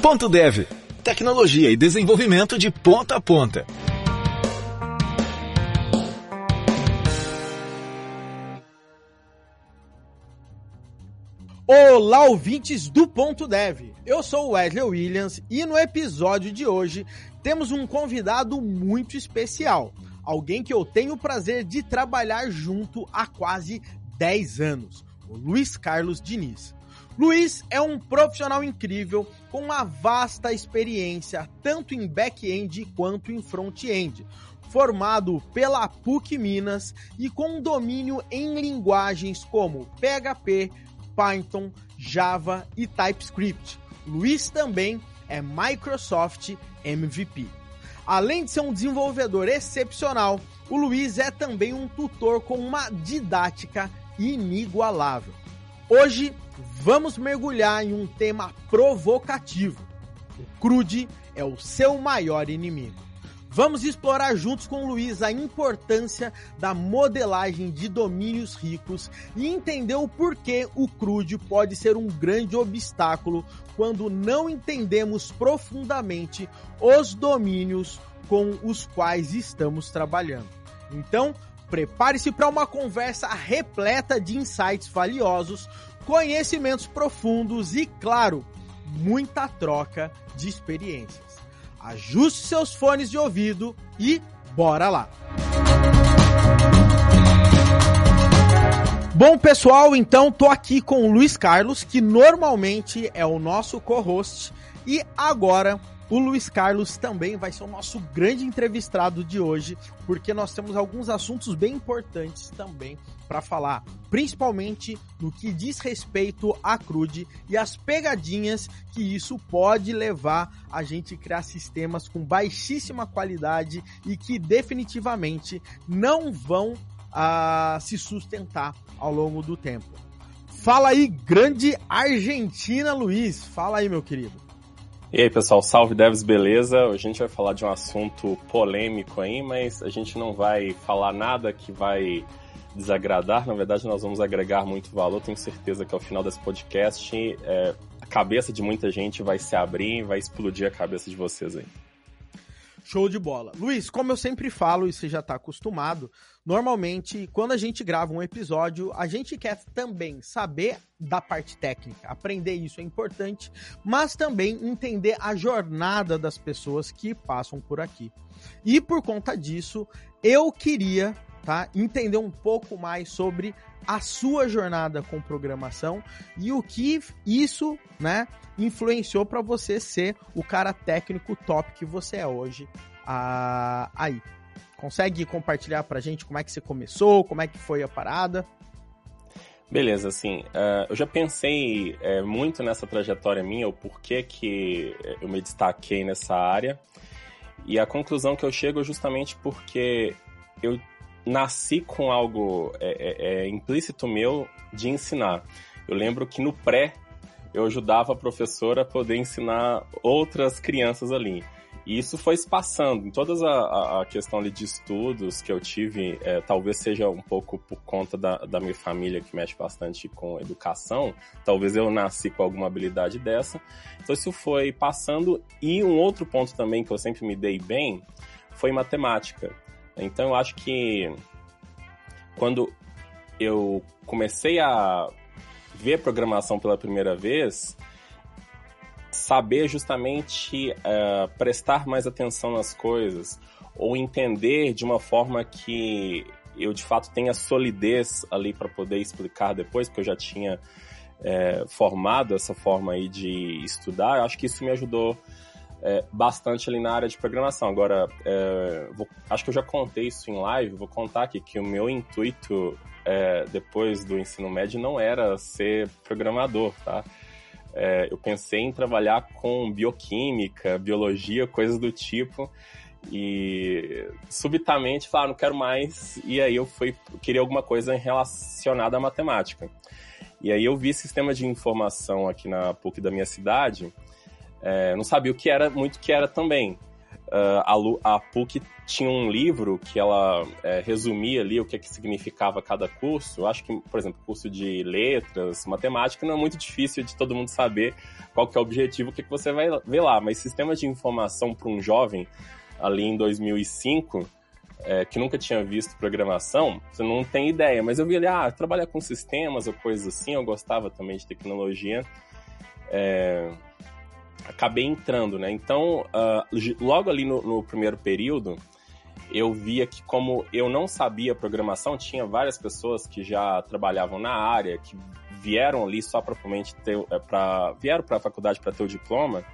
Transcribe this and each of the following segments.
Ponto Dev. Tecnologia e desenvolvimento de ponta a ponta. Olá, ouvintes do Ponto Dev. Eu sou o Wesley Williams e no episódio de hoje temos um convidado muito especial. Alguém que eu tenho o prazer de trabalhar junto há quase 10 anos, o Luiz Carlos Diniz. Luiz é um profissional incrível com uma vasta experiência tanto em back-end quanto em front-end. Formado pela PUC Minas e com domínio em linguagens como PHP, Python, Java e TypeScript. Luiz também é Microsoft MVP. Além de ser um desenvolvedor excepcional, o Luiz é também um tutor com uma didática inigualável. Hoje vamos mergulhar em um tema provocativo. O crude é o seu maior inimigo. Vamos explorar juntos com o Luiz a importância da modelagem de domínios ricos e entender o porquê o crude pode ser um grande obstáculo quando não entendemos profundamente os domínios com os quais estamos trabalhando. Então, prepare-se para uma conversa repleta de insights valiosos, conhecimentos profundos e, claro, muita troca de experiências ajuste seus fones de ouvido e bora lá! Bom, pessoal, então tô aqui com o Luiz Carlos, que normalmente é o nosso co-host, e agora o Luiz Carlos também vai ser o nosso grande entrevistado de hoje, porque nós temos alguns assuntos bem importantes também para falar, principalmente no que diz respeito à crude e as pegadinhas que isso pode levar a gente a criar sistemas com baixíssima qualidade e que definitivamente não vão uh, se sustentar ao longo do tempo. Fala aí, grande Argentina Luiz. Fala aí, meu querido. E aí, pessoal, salve devs, beleza? Hoje a gente vai falar de um assunto polêmico aí, mas a gente não vai falar nada que vai desagradar, na verdade nós vamos agregar muito valor, tenho certeza que ao final desse podcast é, a cabeça de muita gente vai se abrir, vai explodir a cabeça de vocês aí. Show de bola. Luiz, como eu sempre falo e você já está acostumado, normalmente quando a gente grava um episódio, a gente quer também saber da parte técnica, aprender isso é importante, mas também entender a jornada das pessoas que passam por aqui. E por conta disso, eu queria tá, entender um pouco mais sobre a sua jornada com programação e o que isso, né, influenciou para você ser o cara técnico top que você é hoje ah, aí. Consegue compartilhar pra gente como é que você começou, como é que foi a parada? Beleza, assim, uh, eu já pensei uh, muito nessa trajetória minha, o porquê que eu me destaquei nessa área, e a conclusão que eu chego é justamente porque eu nasci com algo é, é, é implícito meu de ensinar. Eu lembro que no pré eu ajudava a professora a poder ensinar outras crianças ali. E isso foi passando. Em toda a, a questão ali de estudos que eu tive, é, talvez seja um pouco por conta da, da minha família que mexe bastante com educação, talvez eu nasci com alguma habilidade dessa. Então isso foi passando. E um outro ponto também que eu sempre me dei bem foi matemática. Então eu acho que quando eu comecei a ver programação pela primeira vez, saber justamente uh, prestar mais atenção nas coisas ou entender de uma forma que eu de fato tenha solidez ali para poder explicar depois, porque eu já tinha é, formado essa forma aí de estudar, eu acho que isso me ajudou é, bastante ali na área de programação. Agora, é, vou, acho que eu já contei isso em live, vou contar aqui que o meu intuito é, depois do ensino médio não era ser programador, tá? É, eu pensei em trabalhar com bioquímica, biologia, coisas do tipo, e subitamente falei, ah, não quero mais, e aí eu fui, queria alguma coisa relacionada à matemática. E aí eu vi sistema de informação aqui na PUC da minha cidade, é, não sabia o que era, muito o que era também. Uh, a, a, PUC tinha um livro que ela é, resumia ali o que, é que significava cada curso. Eu acho que, por exemplo, curso de letras, matemática, não é muito difícil de todo mundo saber qual que é o objetivo, o que, é que você vai ver lá. Mas sistemas de informação para um jovem ali em 2005, é, que nunca tinha visto programação, você não tem ideia. Mas eu vi ali, ah, trabalhar com sistemas ou coisas assim, eu gostava também de tecnologia. É, acabei entrando, né? Então, uh, logo ali no, no primeiro período, eu via que como eu não sabia programação, tinha várias pessoas que já trabalhavam na área, que vieram ali só propriamente ter, é, pra, vieram para a faculdade para ter o diploma.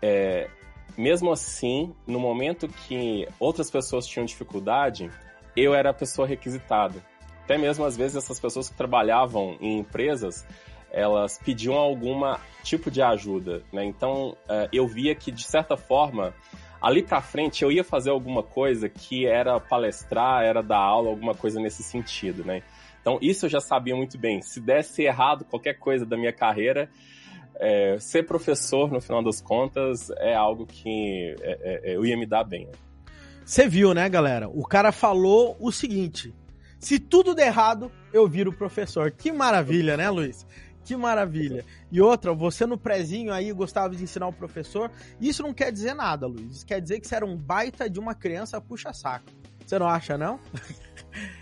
É, mesmo assim, no momento que outras pessoas tinham dificuldade, eu era a pessoa requisitada. Até mesmo às vezes essas pessoas que trabalhavam em empresas, elas pediam alguma tipo de ajuda, né? Então, é, eu via que de certa forma ali pra frente eu ia fazer alguma coisa que era palestrar, era dar aula, alguma coisa nesse sentido, né? Então, isso eu já sabia muito bem. Se desse errado qualquer coisa da minha carreira, é, ser professor, no final das contas, é algo que é, é, eu ia me dar bem. Você viu, né, galera? O cara falou o seguinte: se tudo der errado, eu viro professor. Que maravilha, né, Luiz? Que maravilha. E outra, você no prezinho aí gostava de ensinar o professor. Isso não quer dizer nada, Luiz. Isso quer dizer que você era um baita de uma criança puxa-saco. Você não acha, não?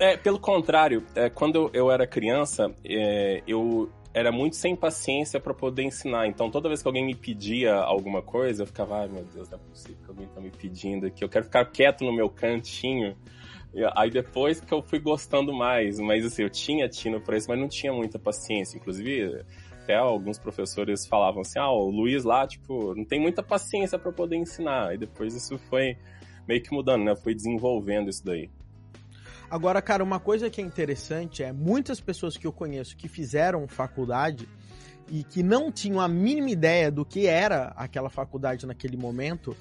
É, pelo contrário. É, quando eu era criança, é, eu era muito sem paciência para poder ensinar. Então, toda vez que alguém me pedia alguma coisa, eu ficava, ai meu Deus, não é possível que alguém tá me pedindo aqui. Eu quero ficar quieto no meu cantinho Aí depois que eu fui gostando mais, mas assim, eu tinha tino pra isso, mas não tinha muita paciência. Inclusive, até alguns professores falavam assim, ah, o Luiz lá, tipo, não tem muita paciência para poder ensinar. E depois isso foi meio que mudando, né? Foi desenvolvendo isso daí. Agora, cara, uma coisa que é interessante é muitas pessoas que eu conheço que fizeram faculdade e que não tinham a mínima ideia do que era aquela faculdade naquele momento,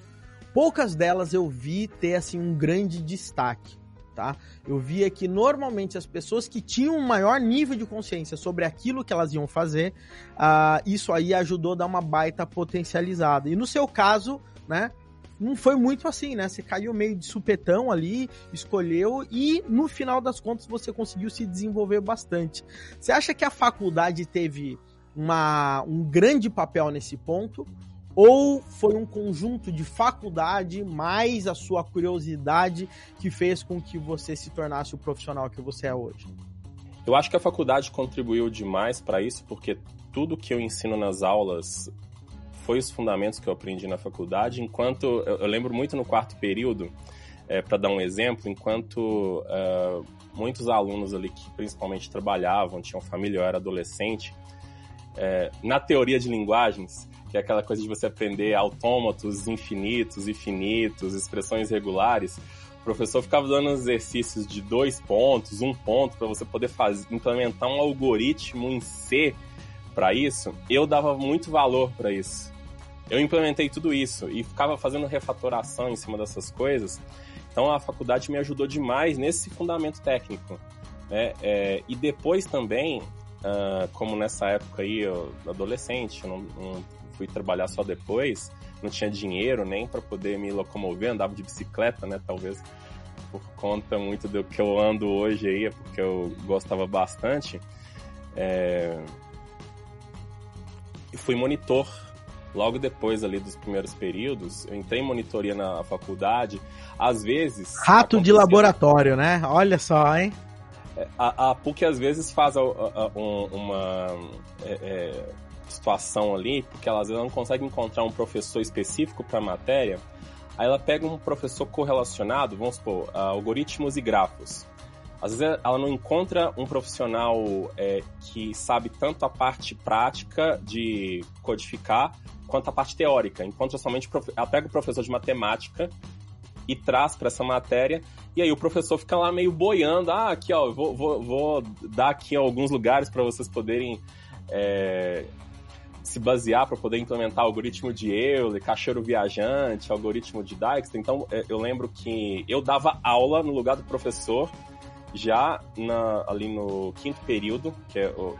poucas delas eu vi ter assim um grande destaque tá? Eu via que normalmente as pessoas que tinham um maior nível de consciência sobre aquilo que elas iam fazer, uh, isso aí ajudou a dar uma baita potencializada. E no seu caso, né? Não foi muito assim, né? Você caiu meio de supetão ali, escolheu e no final das contas você conseguiu se desenvolver bastante. Você acha que a faculdade teve uma, um grande papel nesse ponto? Ou foi um conjunto de faculdade mais a sua curiosidade que fez com que você se tornasse o profissional que você é hoje? Eu acho que a faculdade contribuiu demais para isso, porque tudo que eu ensino nas aulas foi os fundamentos que eu aprendi na faculdade. Enquanto eu, eu lembro muito no quarto período, é, para dar um exemplo, enquanto uh, muitos alunos ali que principalmente trabalhavam, tinham família, eu era adolescente, é, na teoria de linguagens, que é aquela coisa de você aprender autômatos infinitos e finitos, expressões regulares, o professor ficava dando exercícios de dois pontos, um ponto, para você poder fazer, implementar um algoritmo em C para isso. Eu dava muito valor para isso. Eu implementei tudo isso e ficava fazendo refatoração em cima dessas coisas. Então a faculdade me ajudou demais nesse fundamento técnico. Né? É, e depois também, uh, como nessa época aí, eu, adolescente, eu não, não fui trabalhar só depois, não tinha dinheiro nem para poder me locomover, andava de bicicleta, né? Talvez por conta muito do que eu ando hoje aí, é porque eu gostava bastante. É... E fui monitor logo depois ali dos primeiros períodos. Eu entrei em monitoria na faculdade. Às vezes. Rato de laboratório, né? Olha só, hein? É, a, a PUC às vezes faz a, a, uma. É, é, situação ali, porque ela às vezes não consegue encontrar um professor específico para a matéria, aí ela pega um professor correlacionado, vamos supor, algoritmos e grafos. Às vezes ela não encontra um profissional é, que sabe tanto a parte prática de codificar quanto a parte teórica. Encontra somente ela pega o professor de matemática e traz para essa matéria e aí o professor fica lá meio boiando. Ah, aqui ó, vou, vou, vou dar aqui alguns lugares para vocês poderem é, se basear para poder implementar algoritmo de Euler, caixeiro viajante, algoritmo de Dijkstra. Então, é, eu lembro que eu dava aula no lugar do professor já na, ali no quinto período, que é o,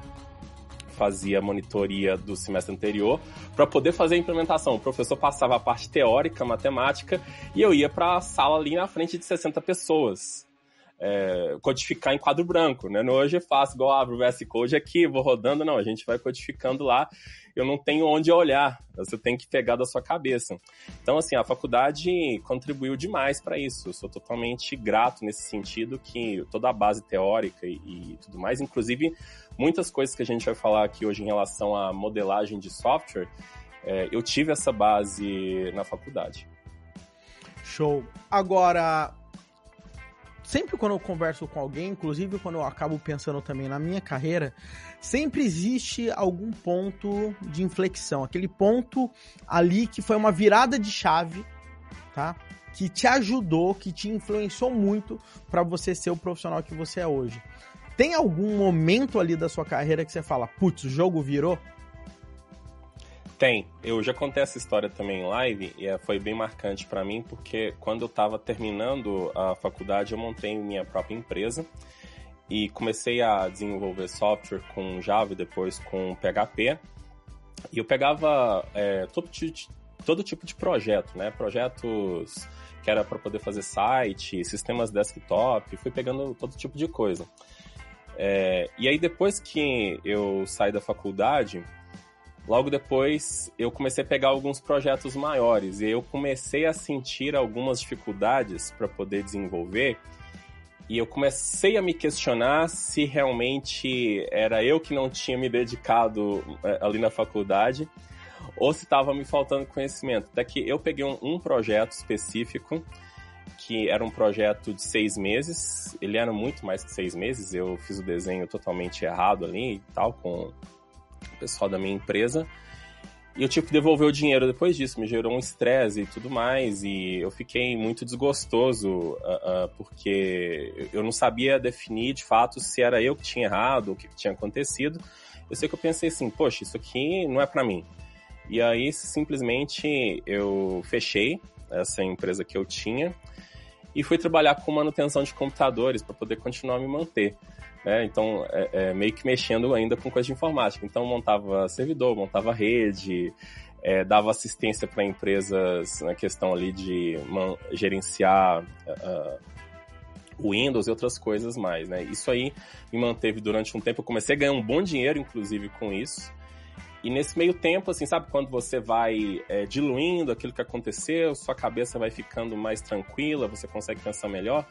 fazia monitoria do semestre anterior para poder fazer a implementação. O professor passava a parte teórica, matemática, e eu ia para a sala ali na frente de 60 pessoas. É, codificar em quadro branco, né? Hoje é fácil, igual abro o VS Code aqui, vou rodando, não, a gente vai codificando lá eu não tenho onde olhar, você tem que pegar da sua cabeça. Então, assim, a faculdade contribuiu demais para isso. Eu sou totalmente grato nesse sentido que toda a base teórica e, e tudo mais, inclusive muitas coisas que a gente vai falar aqui hoje em relação à modelagem de software, é, eu tive essa base na faculdade. Show. Agora, sempre quando eu converso com alguém, inclusive quando eu acabo pensando também na minha carreira, sempre existe algum ponto de inflexão, aquele ponto ali que foi uma virada de chave, tá? Que te ajudou, que te influenciou muito para você ser o profissional que você é hoje. Tem algum momento ali da sua carreira que você fala, putz, o jogo virou? Tem. Eu já contei essa história também em live e é, foi bem marcante para mim porque quando eu estava terminando a faculdade eu montei minha própria empresa e comecei a desenvolver software com Java e depois com PHP. E eu pegava é, todo, todo tipo de projeto, né? Projetos que era para poder fazer site, sistemas desktop, fui pegando todo tipo de coisa. É, e aí depois que eu saí da faculdade, Logo depois, eu comecei a pegar alguns projetos maiores e eu comecei a sentir algumas dificuldades para poder desenvolver. E eu comecei a me questionar se realmente era eu que não tinha me dedicado é, ali na faculdade ou se estava me faltando conhecimento. Até que eu peguei um, um projeto específico que era um projeto de seis meses. Ele era muito mais que seis meses. Eu fiz o desenho totalmente errado ali e tal, com pessoal da minha empresa. E eu tive que devolver o dinheiro depois disso, me gerou um estresse e tudo mais, e eu fiquei muito desgostoso, uh, uh, porque eu não sabia definir de fato se era eu que tinha errado, o que, tinha acontecido. Eu sei que eu pensei assim, poxa, isso aqui não é para mim. E aí, simplesmente, eu fechei essa empresa que eu tinha e fui trabalhar com manutenção de computadores para poder continuar me manter. Né? Então, é, é, meio que mexendo ainda com coisa de informática. Então, montava servidor, montava rede, é, dava assistência para empresas na questão ali de man, gerenciar uh, o Windows e outras coisas mais, né? Isso aí me manteve durante um tempo. Eu comecei a ganhar um bom dinheiro, inclusive, com isso. E nesse meio tempo, assim, sabe quando você vai é, diluindo aquilo que aconteceu, sua cabeça vai ficando mais tranquila, você consegue pensar melhor.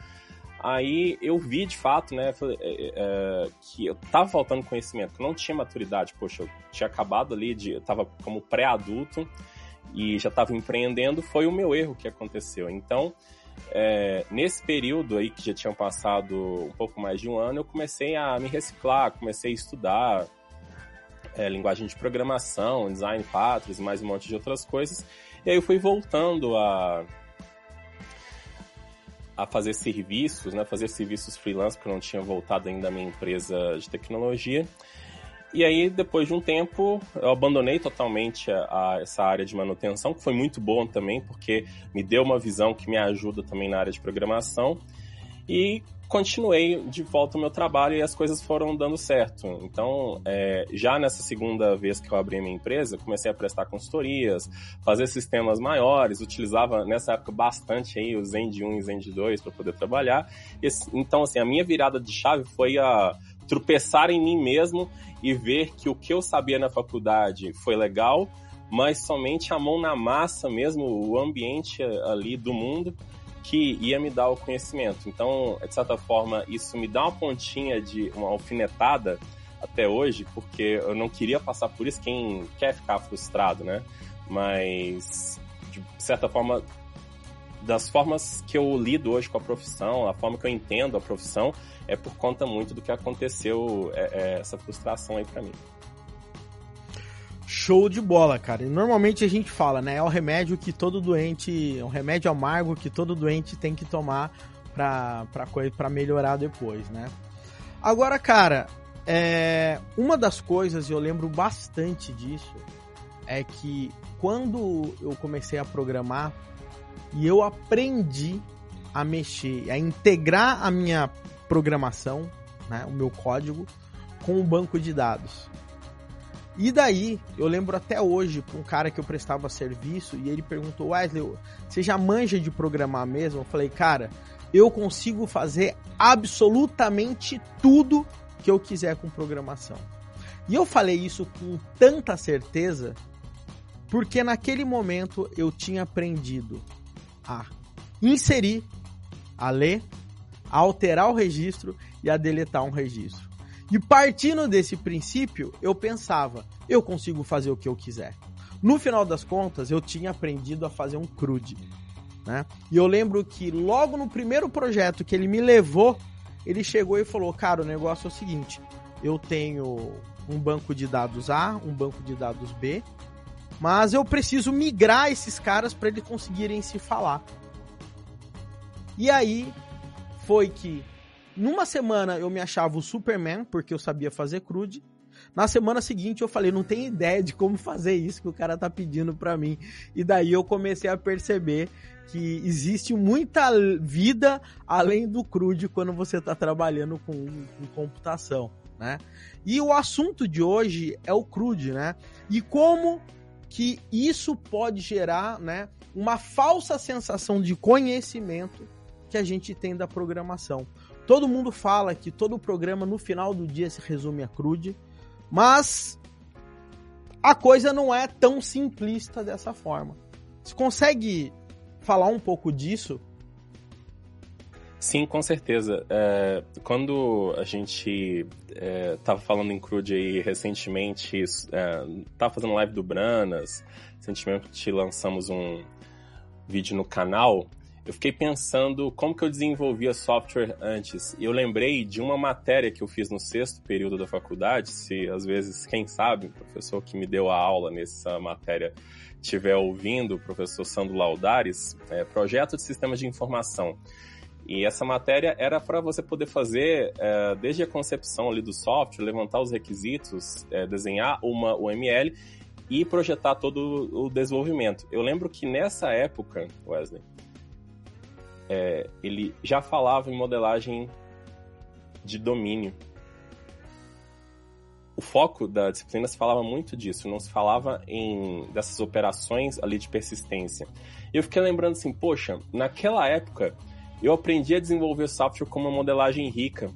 Aí eu vi de fato, né, é, é, que eu tava faltando conhecimento, que não tinha maturidade. Poxa, eu tinha acabado ali de. Eu tava como pré-adulto e já estava empreendendo, foi o meu erro que aconteceu. Então, é, nesse período aí que já tinham passado um pouco mais de um ano, eu comecei a me reciclar, comecei a estudar é, linguagem de programação, design patterns mais um monte de outras coisas. E aí eu fui voltando a a fazer serviços, né, fazer serviços freelance, porque eu não tinha voltado ainda à minha empresa de tecnologia. E aí, depois de um tempo, eu abandonei totalmente a, a, essa área de manutenção, que foi muito bom também, porque me deu uma visão que me ajuda também na área de programação. E continuei de volta ao meu trabalho e as coisas foram dando certo. Então, é, já nessa segunda vez que eu abri a minha empresa, comecei a prestar consultorias, fazer sistemas maiores, utilizava nessa época bastante aí o Zend 1 e Zend 2 para poder trabalhar. E, então, assim, a minha virada de chave foi a tropeçar em mim mesmo e ver que o que eu sabia na faculdade foi legal, mas somente a mão na massa mesmo, o ambiente ali do mundo que ia me dar o conhecimento. Então, de certa forma, isso me dá uma pontinha de uma alfinetada até hoje, porque eu não queria passar por isso. Quem quer ficar frustrado, né? Mas, de certa forma, das formas que eu lido hoje com a profissão, a forma que eu entendo a profissão, é por conta muito do que aconteceu, é, é, essa frustração aí para mim. Show de bola, cara. E normalmente a gente fala, né? É o remédio que todo doente. É um remédio amargo que todo doente tem que tomar pra, pra, pra melhorar depois, né? Agora, cara, é, uma das coisas, e eu lembro bastante disso, é que quando eu comecei a programar e eu aprendi a mexer, a integrar a minha programação, né, o meu código, com o banco de dados. E daí, eu lembro até hoje, um cara que eu prestava serviço, e ele perguntou, Wesley, você já manja de programar mesmo? Eu falei, cara, eu consigo fazer absolutamente tudo que eu quiser com programação. E eu falei isso com tanta certeza, porque naquele momento eu tinha aprendido a inserir, a ler, a alterar o registro e a deletar um registro. E partindo desse princípio, eu pensava, eu consigo fazer o que eu quiser. No final das contas, eu tinha aprendido a fazer um CRUD. Né? E eu lembro que logo no primeiro projeto que ele me levou, ele chegou e falou: Cara, o negócio é o seguinte, eu tenho um banco de dados A, um banco de dados B, mas eu preciso migrar esses caras para eles conseguirem se falar. E aí foi que numa semana eu me achava o Superman, porque eu sabia fazer crude. Na semana seguinte eu falei, não tenho ideia de como fazer isso que o cara tá pedindo para mim. E daí eu comecei a perceber que existe muita vida além do crude quando você tá trabalhando com, com computação, né? E o assunto de hoje é o crude, né? E como que isso pode gerar, né, uma falsa sensação de conhecimento que a gente tem da programação. Todo mundo fala que todo programa no final do dia se resume a crude, mas a coisa não é tão simplista dessa forma. Você consegue falar um pouco disso? Sim, com certeza. É, quando a gente estava é, falando em Crude aí recentemente, estava é, fazendo live do Branas, recentemente lançamos um vídeo no canal eu fiquei pensando como que eu desenvolvia software antes. E eu lembrei de uma matéria que eu fiz no sexto período da faculdade, se às vezes, quem sabe, o professor que me deu a aula nessa matéria estiver ouvindo, o professor Sandro Laudares, é, projeto de sistemas de informação. E essa matéria era para você poder fazer é, desde a concepção ali do software, levantar os requisitos, é, desenhar uma UML e projetar todo o desenvolvimento. Eu lembro que nessa época, Wesley, é, ele já falava em modelagem de domínio. O foco da disciplina se falava muito disso, não se falava em dessas operações ali de persistência. Eu fiquei lembrando assim, poxa, naquela época eu aprendi a desenvolver software com uma modelagem rica.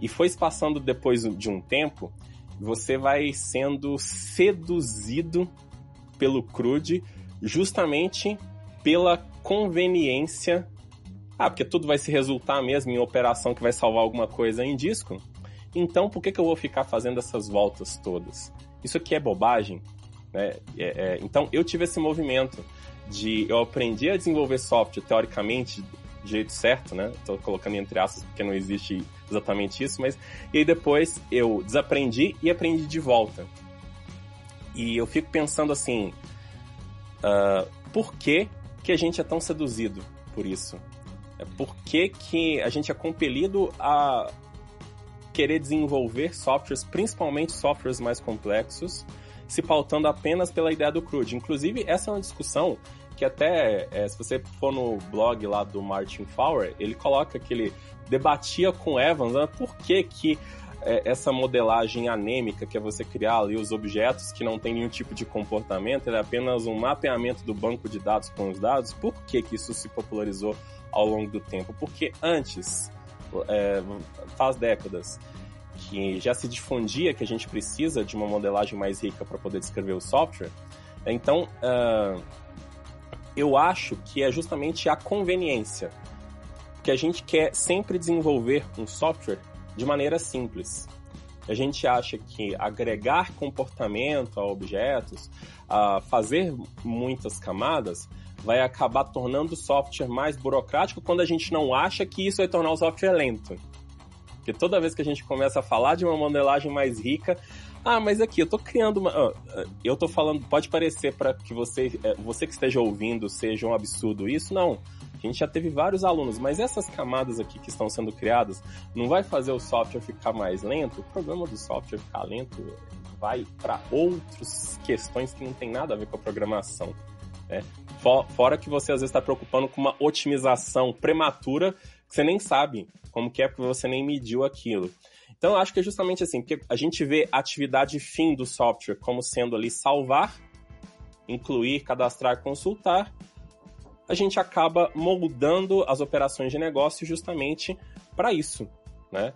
E foi se passando depois de um tempo, você vai sendo seduzido pelo CRUD justamente pela conveniência ah, porque tudo vai se resultar mesmo em operação que vai salvar alguma coisa em disco? Então, por que, que eu vou ficar fazendo essas voltas todas? Isso aqui é bobagem? Né? É, é, então, eu tive esse movimento de... Eu aprendi a desenvolver software, teoricamente, do jeito certo, né? Estou colocando entre aspas porque não existe exatamente isso, mas... E aí depois eu desaprendi e aprendi de volta. E eu fico pensando assim... Uh, por que, que a gente é tão seduzido por isso? É por que, que a gente é compelido a querer desenvolver softwares, principalmente softwares mais complexos, se pautando apenas pela ideia do CRUD. Inclusive, essa é uma discussão que até, é, se você for no blog lá do Martin Fowler, ele coloca que ele debatia com Evans né, por que que é, essa modelagem anêmica, que é você criar ali os objetos que não tem nenhum tipo de comportamento, é apenas um mapeamento do banco de dados com os dados, por que que isso se popularizou ao longo do tempo, porque antes, é, faz décadas, que já se difundia que a gente precisa de uma modelagem mais rica para poder descrever o software. Então, uh, eu acho que é justamente a conveniência, que a gente quer sempre desenvolver um software de maneira simples. A gente acha que agregar comportamento a objetos, a fazer muitas camadas, vai acabar tornando o software mais burocrático quando a gente não acha que isso vai tornar o software lento. Porque toda vez que a gente começa a falar de uma modelagem mais rica, ah, mas aqui eu tô criando uma, ah, eu tô falando, pode parecer para que você, é, você que esteja ouvindo seja um absurdo isso, não. A gente já teve vários alunos, mas essas camadas aqui que estão sendo criadas não vai fazer o software ficar mais lento? O problema do software ficar lento vai para outras questões que não tem nada a ver com a programação. Né? Fora que você às vezes está preocupando com uma otimização prematura que você nem sabe como que é porque você nem mediu aquilo. Então, eu acho que é justamente assim, porque a gente vê a atividade fim do software como sendo ali salvar, incluir, cadastrar, consultar, a gente acaba moldando as operações de negócio justamente para isso, né?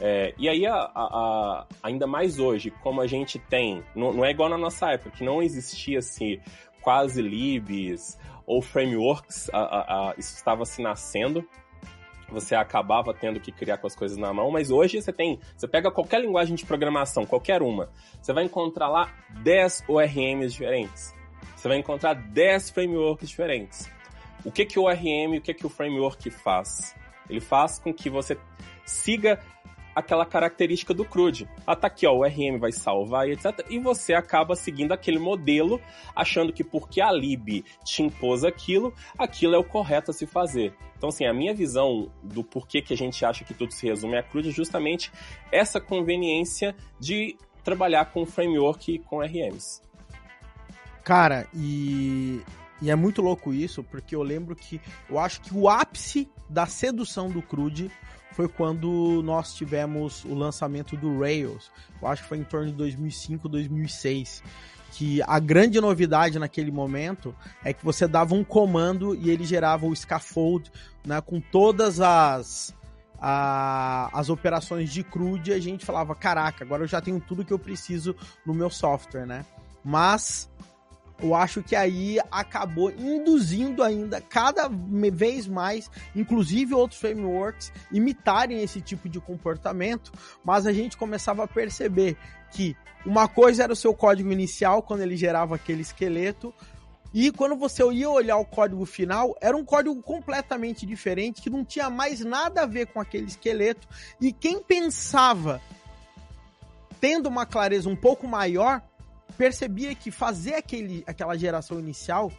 É, e aí, a, a, ainda mais hoje, como a gente tem, não, não, é igual na nossa época, que não existia assim, quase libs ou frameworks, isso estava se nascendo, você acabava tendo que criar com as coisas na mão, mas hoje você tem, você pega qualquer linguagem de programação, qualquer uma, você vai encontrar lá 10 ORMs diferentes. Você vai encontrar 10 frameworks diferentes. O que que o ORM, o que que o framework faz? Ele faz com que você siga aquela característica do CRUD. Ah, tá aqui, ó, o RM vai salvar e etc. E você acaba seguindo aquele modelo, achando que porque a lib te impôs aquilo, aquilo é o correto a se fazer. Então, assim, a minha visão do porquê que a gente acha que tudo se resume a CRUD é justamente essa conveniência de trabalhar com framework e com RMs. Cara, e e é muito louco isso, porque eu lembro que eu acho que o ápice da sedução do CRUD foi quando nós tivemos o lançamento do Rails. Eu acho que foi em torno de 2005, 2006. Que a grande novidade naquele momento é que você dava um comando e ele gerava o scaffold né, com todas as, a, as operações de CRUD e a gente falava, caraca, agora eu já tenho tudo que eu preciso no meu software, né? Mas eu acho que aí acabou induzindo ainda cada vez mais, inclusive outros frameworks, imitarem esse tipo de comportamento, mas a gente começava a perceber que uma coisa era o seu código inicial, quando ele gerava aquele esqueleto, e quando você ia olhar o código final, era um código completamente diferente, que não tinha mais nada a ver com aquele esqueleto, e quem pensava tendo uma clareza um pouco maior, percebia que fazer aquele, aquela geração inicial,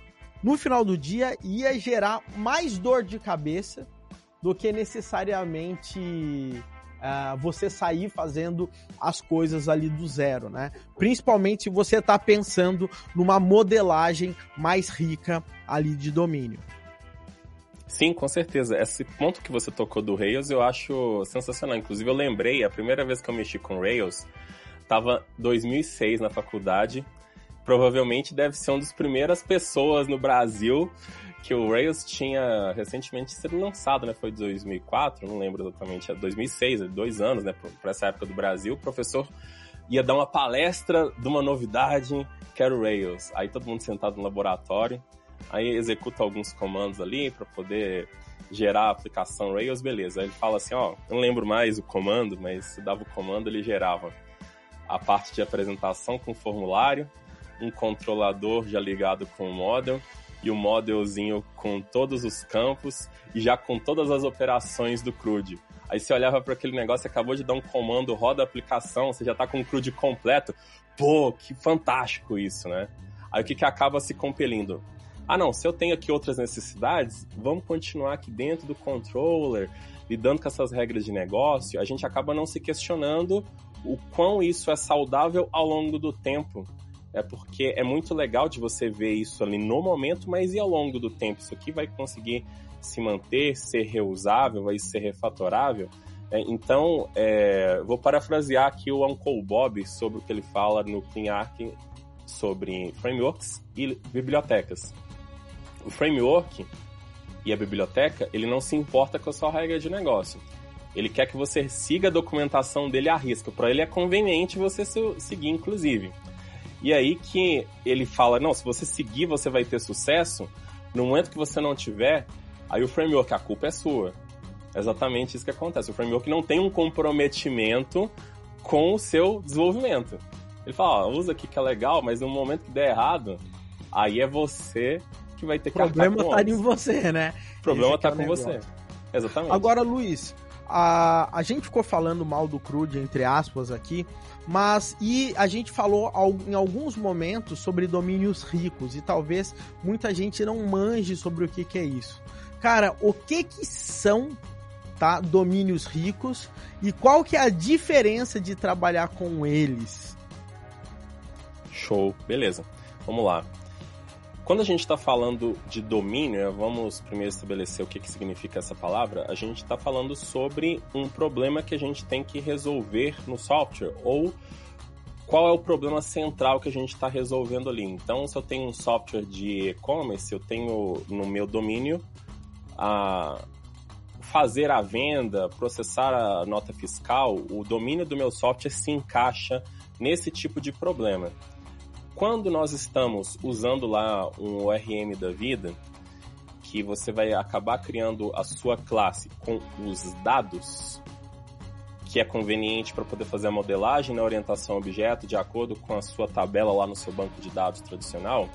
no final do dia, ia gerar mais dor de cabeça do que necessariamente uh, você sair fazendo as coisas ali do zero, né? Principalmente se você está pensando numa modelagem mais rica ali de domínio. Sim, com certeza. Esse ponto que você tocou do Rails eu acho sensacional. Inclusive, eu lembrei, a primeira vez que eu mexi com Rails, Tava 2006 na faculdade. Provavelmente deve ser uma das primeiras pessoas no Brasil que o Rails tinha recentemente sido lançado, né? Foi 2004, não lembro exatamente, é 2006, dois anos, né? Para essa época do Brasil, o professor ia dar uma palestra de uma novidade que era o Rails. Aí todo mundo sentado no laboratório, aí executa alguns comandos ali para poder gerar a aplicação Rails, beleza. Aí ele fala assim, ó, não lembro mais o comando, mas se dava o comando ele gerava a parte de apresentação com formulário, um controlador já ligado com o model e o modelzinho com todos os campos e já com todas as operações do CRUD. Aí você olhava para aquele negócio, acabou de dar um comando, roda a aplicação, você já está com o CRUD completo. Pô, que fantástico isso, né? Aí o que, que acaba se compelindo? Ah, não, se eu tenho aqui outras necessidades, vamos continuar aqui dentro do controller, lidando com essas regras de negócio, a gente acaba não se questionando o quão isso é saudável ao longo do tempo. É porque é muito legal de você ver isso ali no momento, mas e ao longo do tempo? Isso aqui vai conseguir se manter, ser reusável, vai ser refatorável? É, então, é, vou parafrasear aqui o Uncle Bob sobre o que ele fala no CleanArch sobre frameworks e bibliotecas. O framework e a biblioteca, ele não se importa com a sua regra de negócio. Ele quer que você siga a documentação dele à risca. Para ele é conveniente você seguir, inclusive. E aí que ele fala, não, se você seguir, você vai ter sucesso. No momento que você não tiver, aí o framework, a culpa é sua. É exatamente isso que acontece. O framework não tem um comprometimento com o seu desenvolvimento. Ele fala, ó, usa aqui que é legal, mas no momento que der errado, aí é você que vai ter que O problema tá em você, né? O problema Esse tá é com negócio. você. Exatamente. Agora, Luiz, a, a gente ficou falando mal do crude, entre aspas, aqui, mas e a gente falou em alguns momentos sobre domínios ricos e talvez muita gente não manje sobre o que, que é isso. Cara, o que que são tá, domínios ricos e qual que é a diferença de trabalhar com eles? Show, beleza. Vamos lá. Quando a gente está falando de domínio, vamos primeiro estabelecer o que, que significa essa palavra. A gente está falando sobre um problema que a gente tem que resolver no software ou qual é o problema central que a gente está resolvendo ali. Então, se eu tenho um software de e-commerce, eu tenho no meu domínio a fazer a venda, processar a nota fiscal, o domínio do meu software se encaixa nesse tipo de problema. Quando nós estamos usando lá um ORM da vida, que você vai acabar criando a sua classe com os dados, que é conveniente para poder fazer a modelagem na orientação objeto de acordo com a sua tabela lá no seu banco de dados tradicional,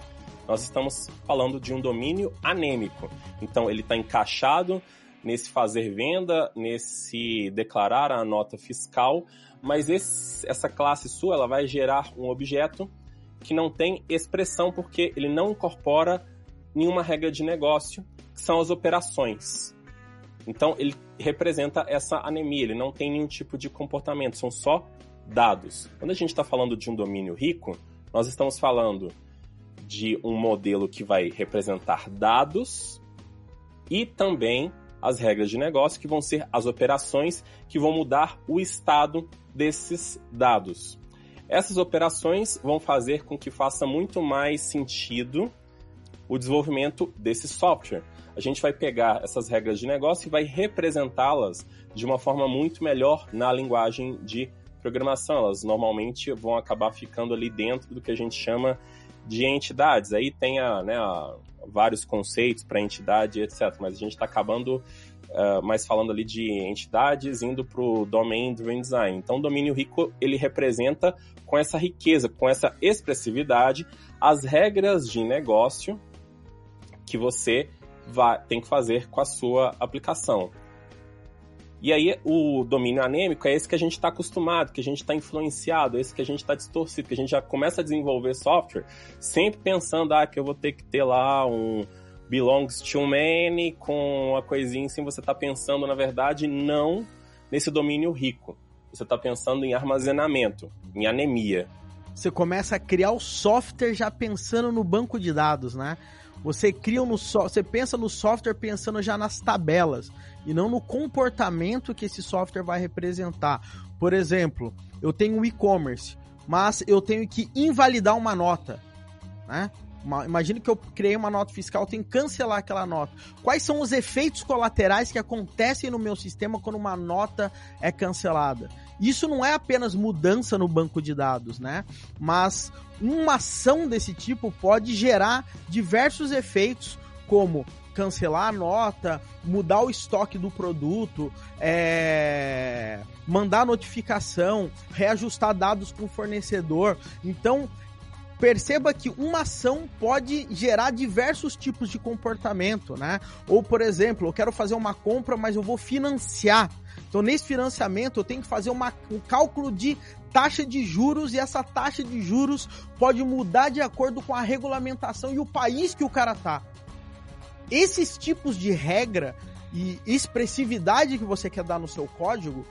nós estamos falando de um domínio anêmico. Então ele está encaixado nesse fazer venda, nesse declarar a nota fiscal, mas esse, essa classe sua ela vai gerar um objeto que não tem expressão porque ele não incorpora nenhuma regra de negócio, que são as operações. Então ele representa essa anemia, ele não tem nenhum tipo de comportamento, são só dados. Quando a gente está falando de um domínio rico, nós estamos falando de um modelo que vai representar dados e também as regras de negócio, que vão ser as operações que vão mudar o estado desses dados. Essas operações vão fazer com que faça muito mais sentido o desenvolvimento desse software. A gente vai pegar essas regras de negócio e vai representá-las de uma forma muito melhor na linguagem de programação. Elas normalmente vão acabar ficando ali dentro do que a gente chama de entidades. Aí tem a, né, a, vários conceitos para entidade, etc. Mas a gente está acabando uh, mais falando ali de entidades indo para o Domain Driven Design. Então, o domínio rico ele representa com essa riqueza, com essa expressividade, as regras de negócio que você vai, tem que fazer com a sua aplicação. E aí o domínio anêmico é esse que a gente está acostumado, que a gente está influenciado, esse que a gente está distorcido, que a gente já começa a desenvolver software sempre pensando ah, que eu vou ter que ter lá um belongs to many com uma coisinha assim, você está pensando, na verdade, não nesse domínio rico. Você está pensando em armazenamento, em anemia. Você começa a criar o software já pensando no banco de dados, né? Você cria no so você pensa no software pensando já nas tabelas e não no comportamento que esse software vai representar. Por exemplo, eu tenho um e-commerce, mas eu tenho que invalidar uma nota, né? Imagina que eu criei uma nota fiscal, tenho que cancelar aquela nota. Quais são os efeitos colaterais que acontecem no meu sistema quando uma nota é cancelada? Isso não é apenas mudança no banco de dados, né? Mas uma ação desse tipo pode gerar diversos efeitos, como cancelar a nota, mudar o estoque do produto, é... mandar notificação, reajustar dados com o fornecedor. Então, perceba que uma ação pode gerar diversos tipos de comportamento, né? Ou, por exemplo, eu quero fazer uma compra, mas eu vou financiar. Então, nesse financiamento, eu tenho que fazer uma, um cálculo de taxa de juros e essa taxa de juros pode mudar de acordo com a regulamentação e o país que o cara tá. Esses tipos de regra e expressividade que você quer dar no seu código,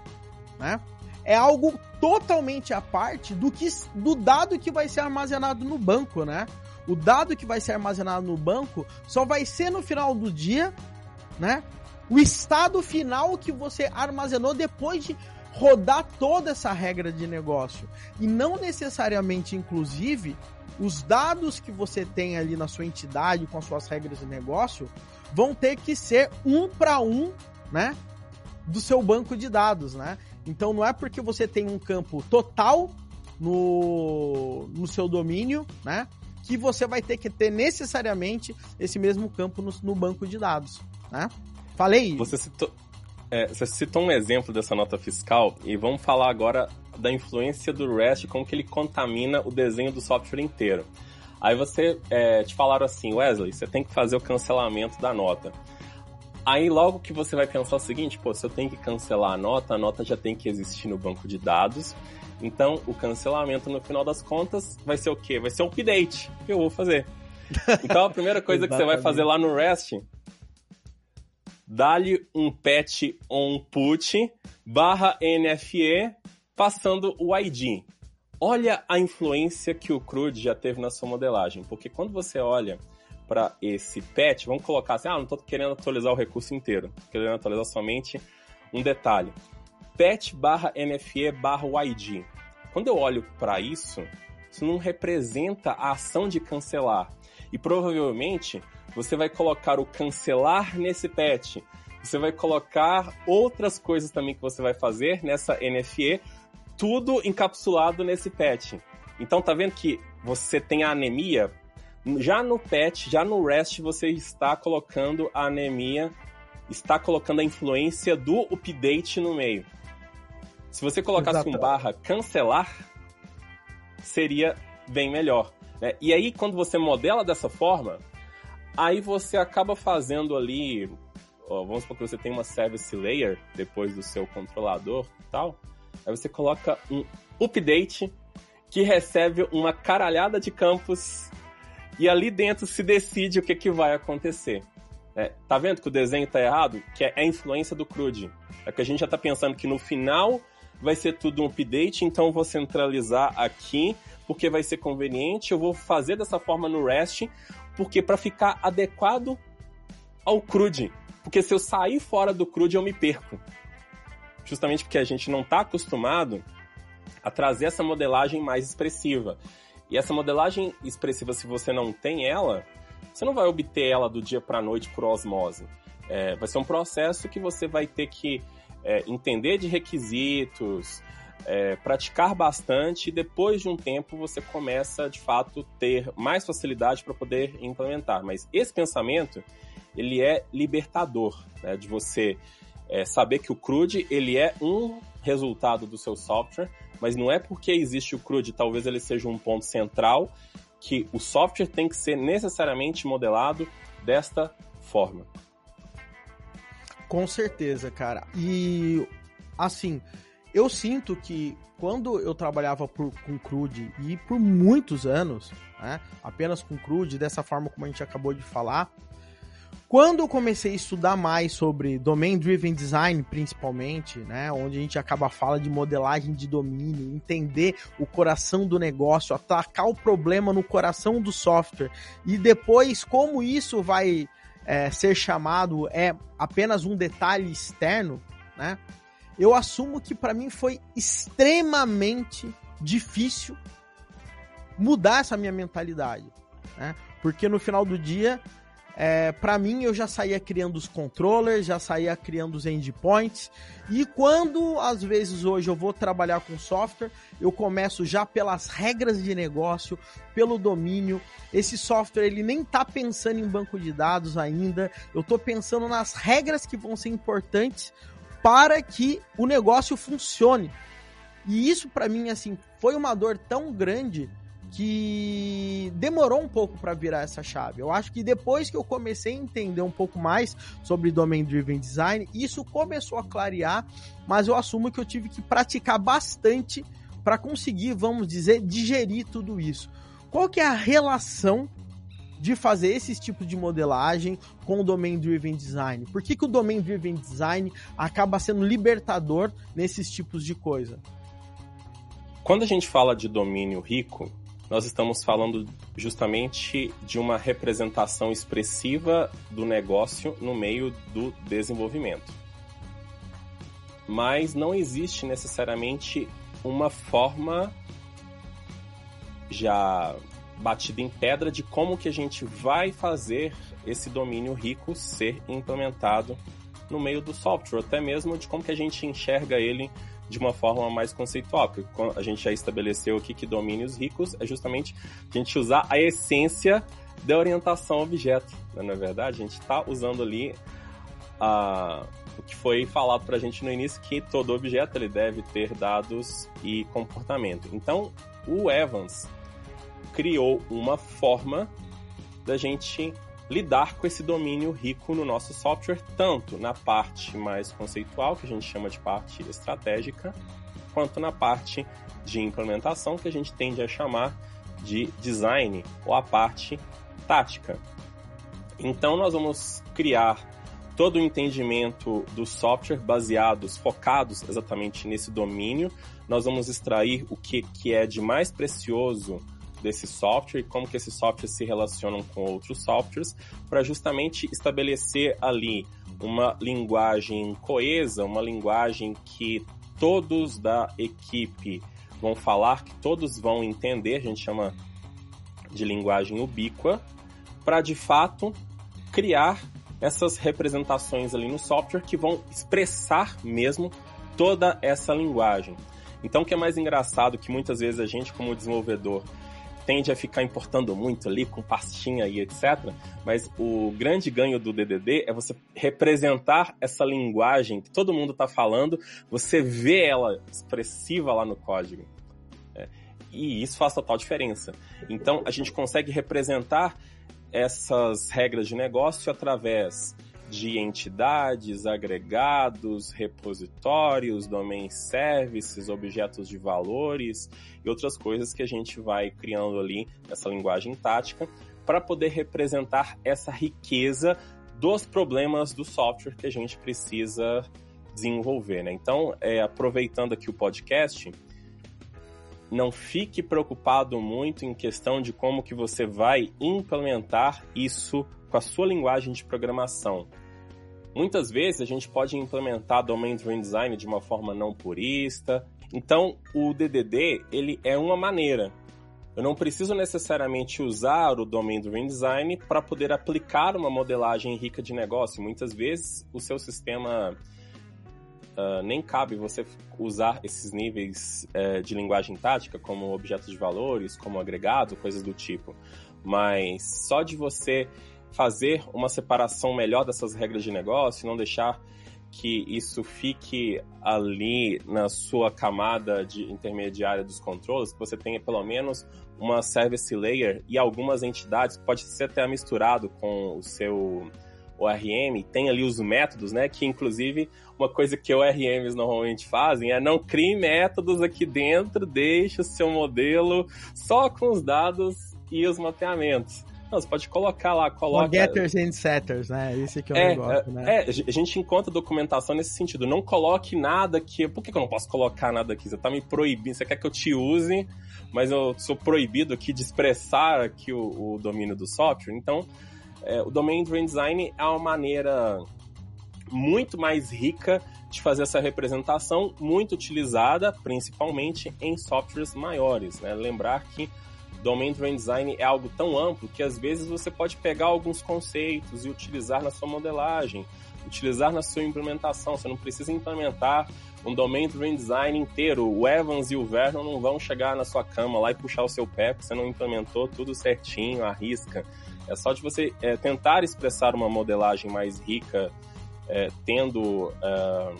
né? É algo totalmente à parte do que do dado que vai ser armazenado no banco, né? O dado que vai ser armazenado no banco só vai ser no final do dia, né? O estado final que você armazenou depois de rodar toda essa regra de negócio. E não necessariamente, inclusive, os dados que você tem ali na sua entidade com as suas regras de negócio vão ter que ser um para um, né? Do seu banco de dados, né? Então não é porque você tem um campo total no, no seu domínio, né? Que você vai ter que ter necessariamente esse mesmo campo no, no banco de dados, né? Falei. Você citou, é, você citou um exemplo dessa nota fiscal e vamos falar agora da influência do REST, como que ele contamina o desenho do software inteiro. Aí você é, te falaram assim, Wesley, você tem que fazer o cancelamento da nota. Aí logo que você vai pensar o seguinte, pô, se eu tenho que cancelar a nota, a nota já tem que existir no banco de dados. Então, o cancelamento no final das contas vai ser o quê? Vai ser um update que eu vou fazer. Então, a primeira coisa que você vai fazer lá no REST, dá-lhe um patch on put barra NFE passando o ID. Olha a influência que o CRUD já teve na sua modelagem, porque quando você olha para esse patch, vamos colocar assim, ah, não estou querendo atualizar o recurso inteiro, querendo atualizar somente um detalhe. Patch barra NFE barra YG. Quando eu olho para isso, isso não representa a ação de cancelar. E provavelmente você vai colocar o cancelar nesse patch. Você vai colocar outras coisas também que você vai fazer nessa NFE, tudo encapsulado nesse patch. Então tá vendo que você tem a anemia já no patch, já no REST você está colocando a anemia, está colocando a influência do update no meio. Se você colocasse Exato. um barra cancelar, seria bem melhor. Né? E aí, quando você modela dessa forma, aí você acaba fazendo ali. Ó, vamos supor que você tem uma service layer depois do seu controlador e tal. Aí você coloca um update que recebe uma caralhada de campos e ali dentro se decide o que, que vai acontecer. É, tá vendo que o desenho tá errado? Que é a influência do CRUD. É que a gente já tá pensando que no final vai ser tudo um update, então vou centralizar aqui, porque vai ser conveniente, eu vou fazer dessa forma no REST, porque para ficar adequado ao CRUD. Porque se eu sair fora do CRUD, eu me perco. Justamente porque a gente não está acostumado a trazer essa modelagem mais expressiva. E essa modelagem expressiva, se você não tem ela, você não vai obter ela do dia para a noite por osmose. É, vai ser um processo que você vai ter que é, entender de requisitos, é, praticar bastante e depois de um tempo você começa de fato ter mais facilidade para poder implementar. Mas esse pensamento ele é libertador, né, de você é, saber que o CRUD ele é um resultado do seu software, mas não é porque existe o CRUD, talvez ele seja um ponto central, que o software tem que ser necessariamente modelado desta forma. Com certeza, cara. E assim, eu sinto que quando eu trabalhava por, com CRUD e por muitos anos, né, apenas com CRUD, dessa forma como a gente acabou de falar, quando eu comecei a estudar mais sobre Domain Driven Design, principalmente, né, onde a gente acaba fala de modelagem de domínio, entender o coração do negócio, atacar o problema no coração do software e depois como isso vai é, ser chamado é apenas um detalhe externo, né? Eu assumo que para mim foi extremamente difícil mudar essa minha mentalidade, né? Porque no final do dia é, para mim, eu já saía criando os controllers, já saía criando os endpoints. E quando, às vezes, hoje eu vou trabalhar com software, eu começo já pelas regras de negócio, pelo domínio. Esse software, ele nem tá pensando em banco de dados ainda. Eu tô pensando nas regras que vão ser importantes para que o negócio funcione. E isso, para mim, assim, foi uma dor tão grande que demorou um pouco para virar essa chave. Eu acho que depois que eu comecei a entender um pouco mais sobre Domain Driven Design, isso começou a clarear, mas eu assumo que eu tive que praticar bastante para conseguir, vamos dizer, digerir tudo isso. Qual que é a relação de fazer esses tipos de modelagem com o Domain Driven Design? Por que, que o Domain Driven Design acaba sendo libertador nesses tipos de coisa? Quando a gente fala de domínio rico, nós estamos falando justamente de uma representação expressiva do negócio no meio do desenvolvimento. Mas não existe necessariamente uma forma já batida em pedra de como que a gente vai fazer esse domínio rico ser implementado no meio do software, até mesmo de como que a gente enxerga ele de uma forma mais conceitual, porque a gente já estabeleceu aqui que domínios ricos é justamente a gente usar a essência da orientação objeto, né? não é verdade? A gente está usando ali a, o que foi falado para a gente no início, que todo objeto ele deve ter dados e comportamento. Então, o Evans criou uma forma da gente lidar com esse domínio rico no nosso software, tanto na parte mais conceitual, que a gente chama de parte estratégica, quanto na parte de implementação, que a gente tende a chamar de design ou a parte tática. Então, nós vamos criar todo o entendimento do software baseados, focados exatamente nesse domínio. Nós vamos extrair o que, que é de mais precioso desse software e como que esses softwares se relacionam com outros softwares para justamente estabelecer ali uma linguagem coesa, uma linguagem que todos da equipe vão falar, que todos vão entender, a gente chama de linguagem ubíqua, para de fato criar essas representações ali no software que vão expressar mesmo toda essa linguagem. Então, o que é mais engraçado que muitas vezes a gente, como desenvolvedor, tende a ficar importando muito ali com pastinha e etc. Mas o grande ganho do DDD é você representar essa linguagem que todo mundo está falando, você vê ela expressiva lá no código. É, e isso faz total diferença. Então, a gente consegue representar essas regras de negócio através de entidades, agregados, repositórios, domain services, objetos de valores e outras coisas que a gente vai criando ali nessa linguagem tática para poder representar essa riqueza dos problemas do software que a gente precisa desenvolver. Né? Então, é, aproveitando aqui o podcast, não fique preocupado muito em questão de como que você vai implementar isso com a sua linguagem de programação. Muitas vezes a gente pode implementar Domain Driven Design de uma forma não purista. Então, o DDD, ele é uma maneira. Eu não preciso necessariamente usar o Domain Driven Design para poder aplicar uma modelagem rica de negócio. Muitas vezes o seu sistema uh, nem cabe você usar esses níveis uh, de linguagem tática, como objetos de valores, como agregado, coisas do tipo. Mas só de você fazer uma separação melhor dessas regras de negócio, não deixar que isso fique ali na sua camada de intermediária dos controles, que você tenha pelo menos uma service layer e algumas entidades, pode ser até misturado com o seu ORM, tem ali os métodos, né? Que inclusive uma coisa que ORMs normalmente fazem é não crie métodos aqui dentro, deixe o seu modelo só com os dados e os mapeamentos. Não, você pode colocar lá, coloca... getters and setters, né? Esse que é o é, negócio, é, né? É, a gente encontra documentação nesse sentido. Não coloque nada que... Por que eu não posso colocar nada aqui? Você tá me proibindo, você quer que eu te use, mas eu sou proibido aqui de expressar aqui o, o domínio do software. Então, é, o Domain Driven Design é uma maneira muito mais rica de fazer essa representação, muito utilizada principalmente em softwares maiores. Né? Lembrar que Domain Driven Design é algo tão amplo que às vezes você pode pegar alguns conceitos e utilizar na sua modelagem, utilizar na sua implementação. Você não precisa implementar um Domain Driven Design inteiro. O Evans e o Vernon não vão chegar na sua cama lá e puxar o seu pé porque você não implementou tudo certinho, à risca. É só de você é, tentar expressar uma modelagem mais rica, é, tendo é,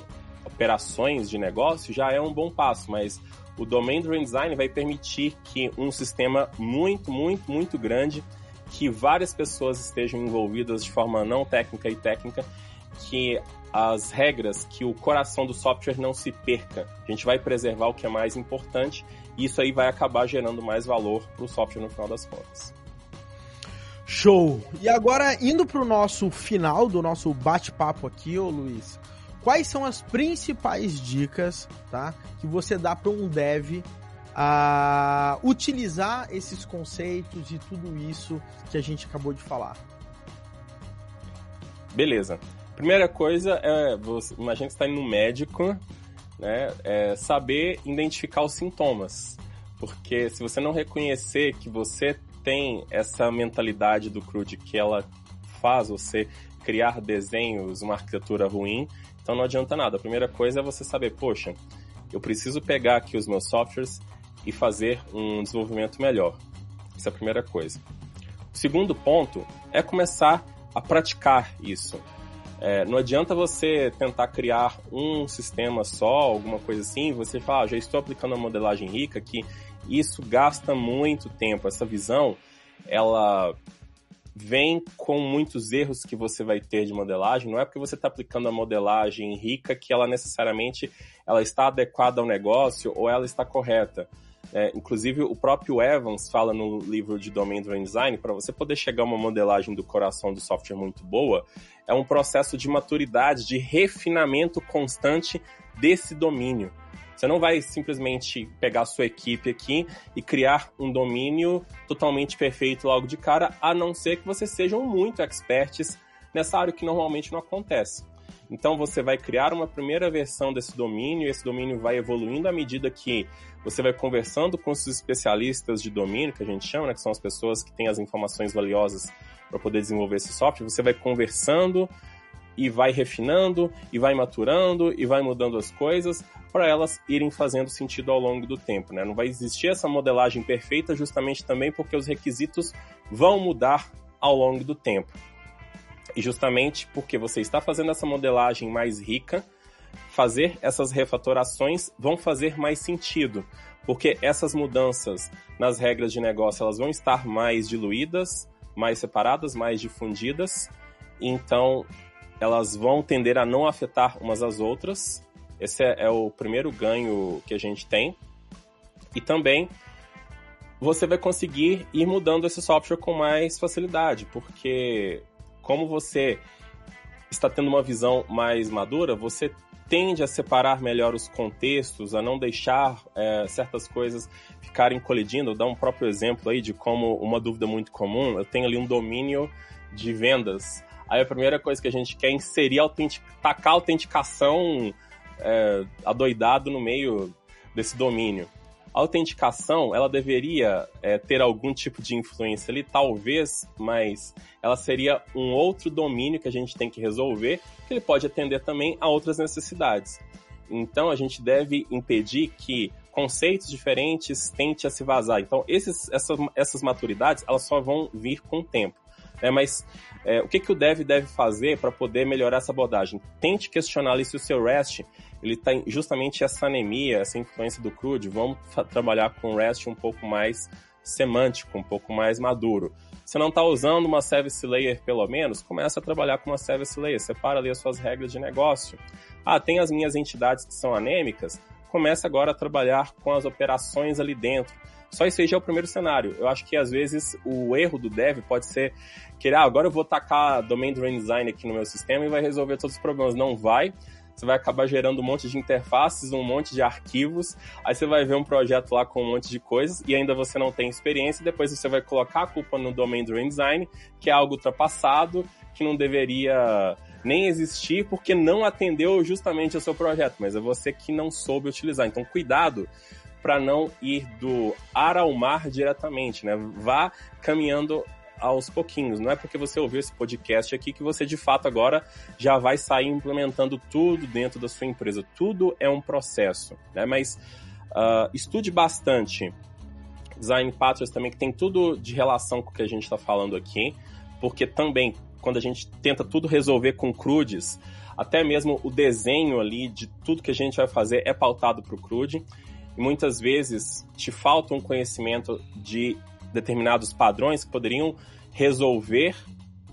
operações de negócio, já é um bom passo, mas o Domain Driven Design vai permitir que um sistema muito, muito, muito grande, que várias pessoas estejam envolvidas de forma não técnica e técnica, que as regras, que o coração do software não se perca. A gente vai preservar o que é mais importante e isso aí vai acabar gerando mais valor para o software no final das contas. Show! E agora, indo para o nosso final do nosso bate-papo aqui, ô Luiz, quais são as principais dicas, tá, que você dá para um dev a utilizar esses conceitos e tudo isso que a gente acabou de falar? Beleza. Primeira coisa é, você, imagina que está indo no médico, né, é saber identificar os sintomas. Porque se você não reconhecer que você tem essa mentalidade do CRUD que ela faz você criar desenhos, uma arquitetura ruim, então não adianta nada. A primeira coisa é você saber, poxa, eu preciso pegar aqui os meus softwares e fazer um desenvolvimento melhor. Essa é a primeira coisa. O segundo ponto é começar a praticar isso. É, não adianta você tentar criar um sistema só, alguma coisa assim, você fala, ah, já estou aplicando a modelagem rica, que isso gasta muito tempo. Essa visão, ela vem com muitos erros que você vai ter de modelagem. Não é porque você está aplicando a modelagem rica que ela necessariamente ela está adequada ao negócio ou ela está correta. É, inclusive, o próprio Evans fala no livro de Domain Driven Design, para você poder chegar a uma modelagem do coração do software muito boa, é um processo de maturidade, de refinamento constante desse domínio. Você não vai simplesmente pegar a sua equipe aqui e criar um domínio totalmente perfeito logo de cara, a não ser que vocês sejam muito experts nessa área que normalmente não acontece. Então você vai criar uma primeira versão desse domínio, e esse domínio vai evoluindo à medida que você vai conversando com os especialistas de domínio, que a gente chama, né, que são as pessoas que têm as informações valiosas para poder desenvolver esse software. Você vai conversando e vai refinando, e vai maturando, e vai mudando as coisas para elas irem fazendo sentido ao longo do tempo. Né? Não vai existir essa modelagem perfeita justamente também porque os requisitos vão mudar ao longo do tempo. E justamente porque você está fazendo essa modelagem mais rica, fazer essas refatorações vão fazer mais sentido, porque essas mudanças nas regras de negócio elas vão estar mais diluídas, mais separadas, mais difundidas, então elas vão tender a não afetar umas às outras. Esse é, é o primeiro ganho que a gente tem. E também você vai conseguir ir mudando esse software com mais facilidade, porque como você está tendo uma visão mais madura, você tende a separar melhor os contextos, a não deixar é, certas coisas ficarem colidindo. Vou dar um próprio exemplo aí de como uma dúvida muito comum. Eu tenho ali um domínio de vendas. Aí a primeira coisa que a gente quer é inserir, autentic... tacar autenticação é, adoidado no meio desse domínio a autenticação ela deveria é, ter algum tipo de influência ali, talvez, mas ela seria um outro domínio que a gente tem que resolver, que ele pode atender também a outras necessidades. Então a gente deve impedir que conceitos diferentes tente a se vazar. Então esses, essas maturidades elas só vão vir com o tempo. É, mas é, o que, que o dev deve fazer para poder melhorar essa abordagem? Tente questionar ali se o seu REST ele tem justamente essa anemia, essa influência do CRUD. Vamos trabalhar com o REST um pouco mais semântico, um pouco mais maduro. Você não está usando uma service layer pelo menos, começa a trabalhar com uma service layer, separa ali as suas regras de negócio. Ah, tem as minhas entidades que são anêmicas, começa agora a trabalhar com as operações ali dentro. Só isso aí já é o primeiro cenário. Eu acho que às vezes o erro do dev pode ser que ah, agora eu vou tacar Domain Driven Design aqui no meu sistema e vai resolver todos os problemas. Não vai. Você vai acabar gerando um monte de interfaces, um monte de arquivos. Aí você vai ver um projeto lá com um monte de coisas e ainda você não tem experiência. Depois você vai colocar a culpa no Domain Driven Design, que é algo ultrapassado, que não deveria nem existir porque não atendeu justamente ao seu projeto, mas é você que não soube utilizar. Então, cuidado para não ir do ar ao mar diretamente, né? Vá caminhando aos pouquinhos. Não é porque você ouviu esse podcast aqui que você de fato agora já vai sair implementando tudo dentro da sua empresa. Tudo é um processo, né? Mas uh, estude bastante design patterns também que tem tudo de relação com o que a gente está falando aqui, porque também quando a gente tenta tudo resolver com crudes, até mesmo o desenho ali de tudo que a gente vai fazer é pautado para o crude muitas vezes te falta um conhecimento de determinados padrões que poderiam resolver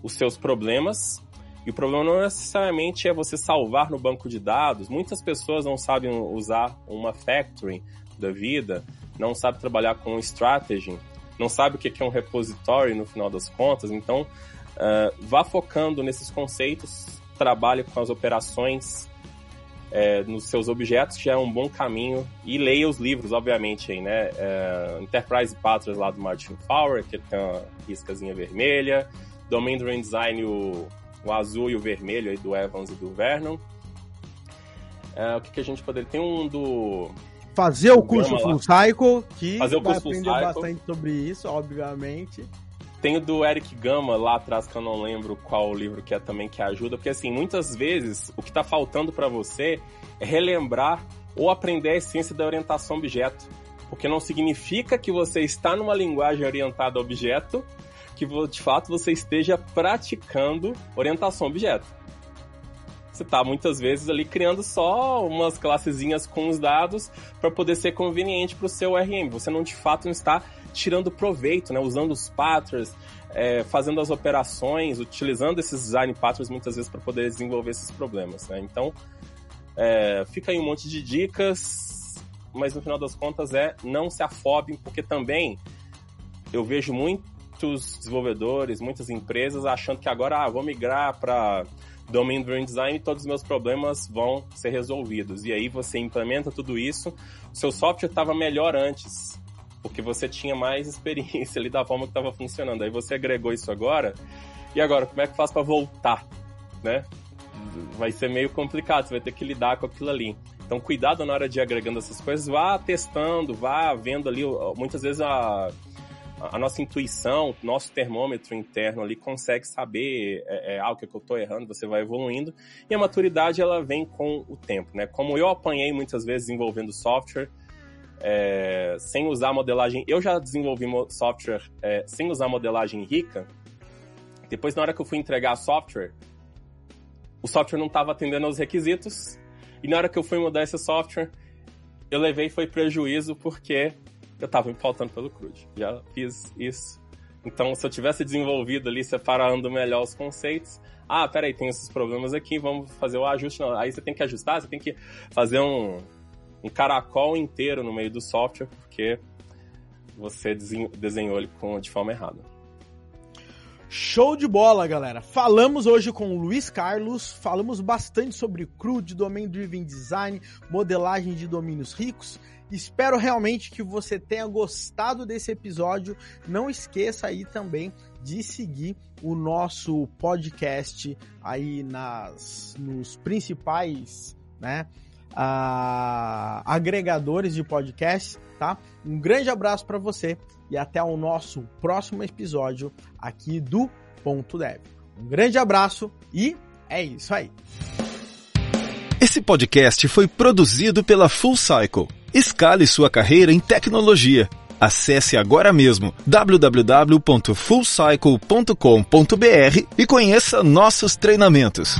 os seus problemas. E o problema não necessariamente é você salvar no banco de dados. Muitas pessoas não sabem usar uma factory da vida, não sabem trabalhar com strategy, não sabem o que é um repository no final das contas. Então, uh, vá focando nesses conceitos, trabalhe com as operações é, nos seus objetos, já é um bom caminho. E leia os livros, obviamente, aí, né? É, Enterprise Patterns lá do Martin Fowler, que tem uma riscazinha vermelha. Domain Driven Design, o, o azul e o vermelho aí do Evans e do Vernon. É, o que, que a gente poderia... Tem um do... Fazer o curso Full Cycle, que Fazer o curso vai aprender bastante sobre isso, obviamente. Tem o do Eric Gama lá atrás, que eu não lembro qual livro que é também que ajuda, porque assim, muitas vezes o que está faltando para você é relembrar ou aprender a essência da orientação objeto. Porque não significa que você está numa linguagem orientada a objeto que de fato você esteja praticando orientação objeto. Você está muitas vezes ali criando só umas classezinhas com os dados para poder ser conveniente para o seu RM. Você não de fato não está tirando proveito, né? Usando os patterns, é, fazendo as operações, utilizando esses design patterns muitas vezes para poder desenvolver esses problemas, né? Então, é, fica aí um monte de dicas, mas no final das contas é não se afobem, porque também eu vejo muitos desenvolvedores, muitas empresas achando que agora ah, vou migrar para Domain Driven Design e todos os meus problemas vão ser resolvidos. E aí você implementa tudo isso, seu software estava melhor antes, porque você tinha mais experiência ali da forma que estava funcionando. Aí você agregou isso agora, e agora, como é que faz para voltar, né? Vai ser meio complicado, você vai ter que lidar com aquilo ali. Então, cuidado na hora de ir agregando essas coisas, vá testando, vá vendo ali, muitas vezes a a nossa intuição, nosso termômetro interno ali consegue saber é, é, ah, que, é que eu estou errando, você vai evoluindo. E a maturidade, ela vem com o tempo, né? Como eu apanhei muitas vezes desenvolvendo software, é, sem usar modelagem... Eu já desenvolvi software é, sem usar modelagem rica. Depois, na hora que eu fui entregar software, o software não estava atendendo aos requisitos. E na hora que eu fui mudar esse software, eu levei foi prejuízo porque eu tava me faltando pelo CRUD. Já fiz isso. Então, se eu tivesse desenvolvido ali, separando melhor os conceitos, ah, peraí, tem esses problemas aqui, vamos fazer o ajuste. Não, aí você tem que ajustar, você tem que fazer um, um caracol inteiro no meio do software, porque você desenhou ele com, de forma errada. Show de bola, galera! Falamos hoje com o Luiz Carlos, falamos bastante sobre CRUD, Domain Driven Design, modelagem de domínios ricos Espero realmente que você tenha gostado desse episódio. Não esqueça aí também de seguir o nosso podcast aí nas nos principais, né, uh, agregadores de podcast, tá? Um grande abraço para você e até o nosso próximo episódio aqui do Ponto Dev. Um grande abraço e é isso aí. Esse podcast foi produzido pela Full Cycle Escale sua carreira em tecnologia. Acesse agora mesmo www.fullcycle.com.br e conheça nossos treinamentos.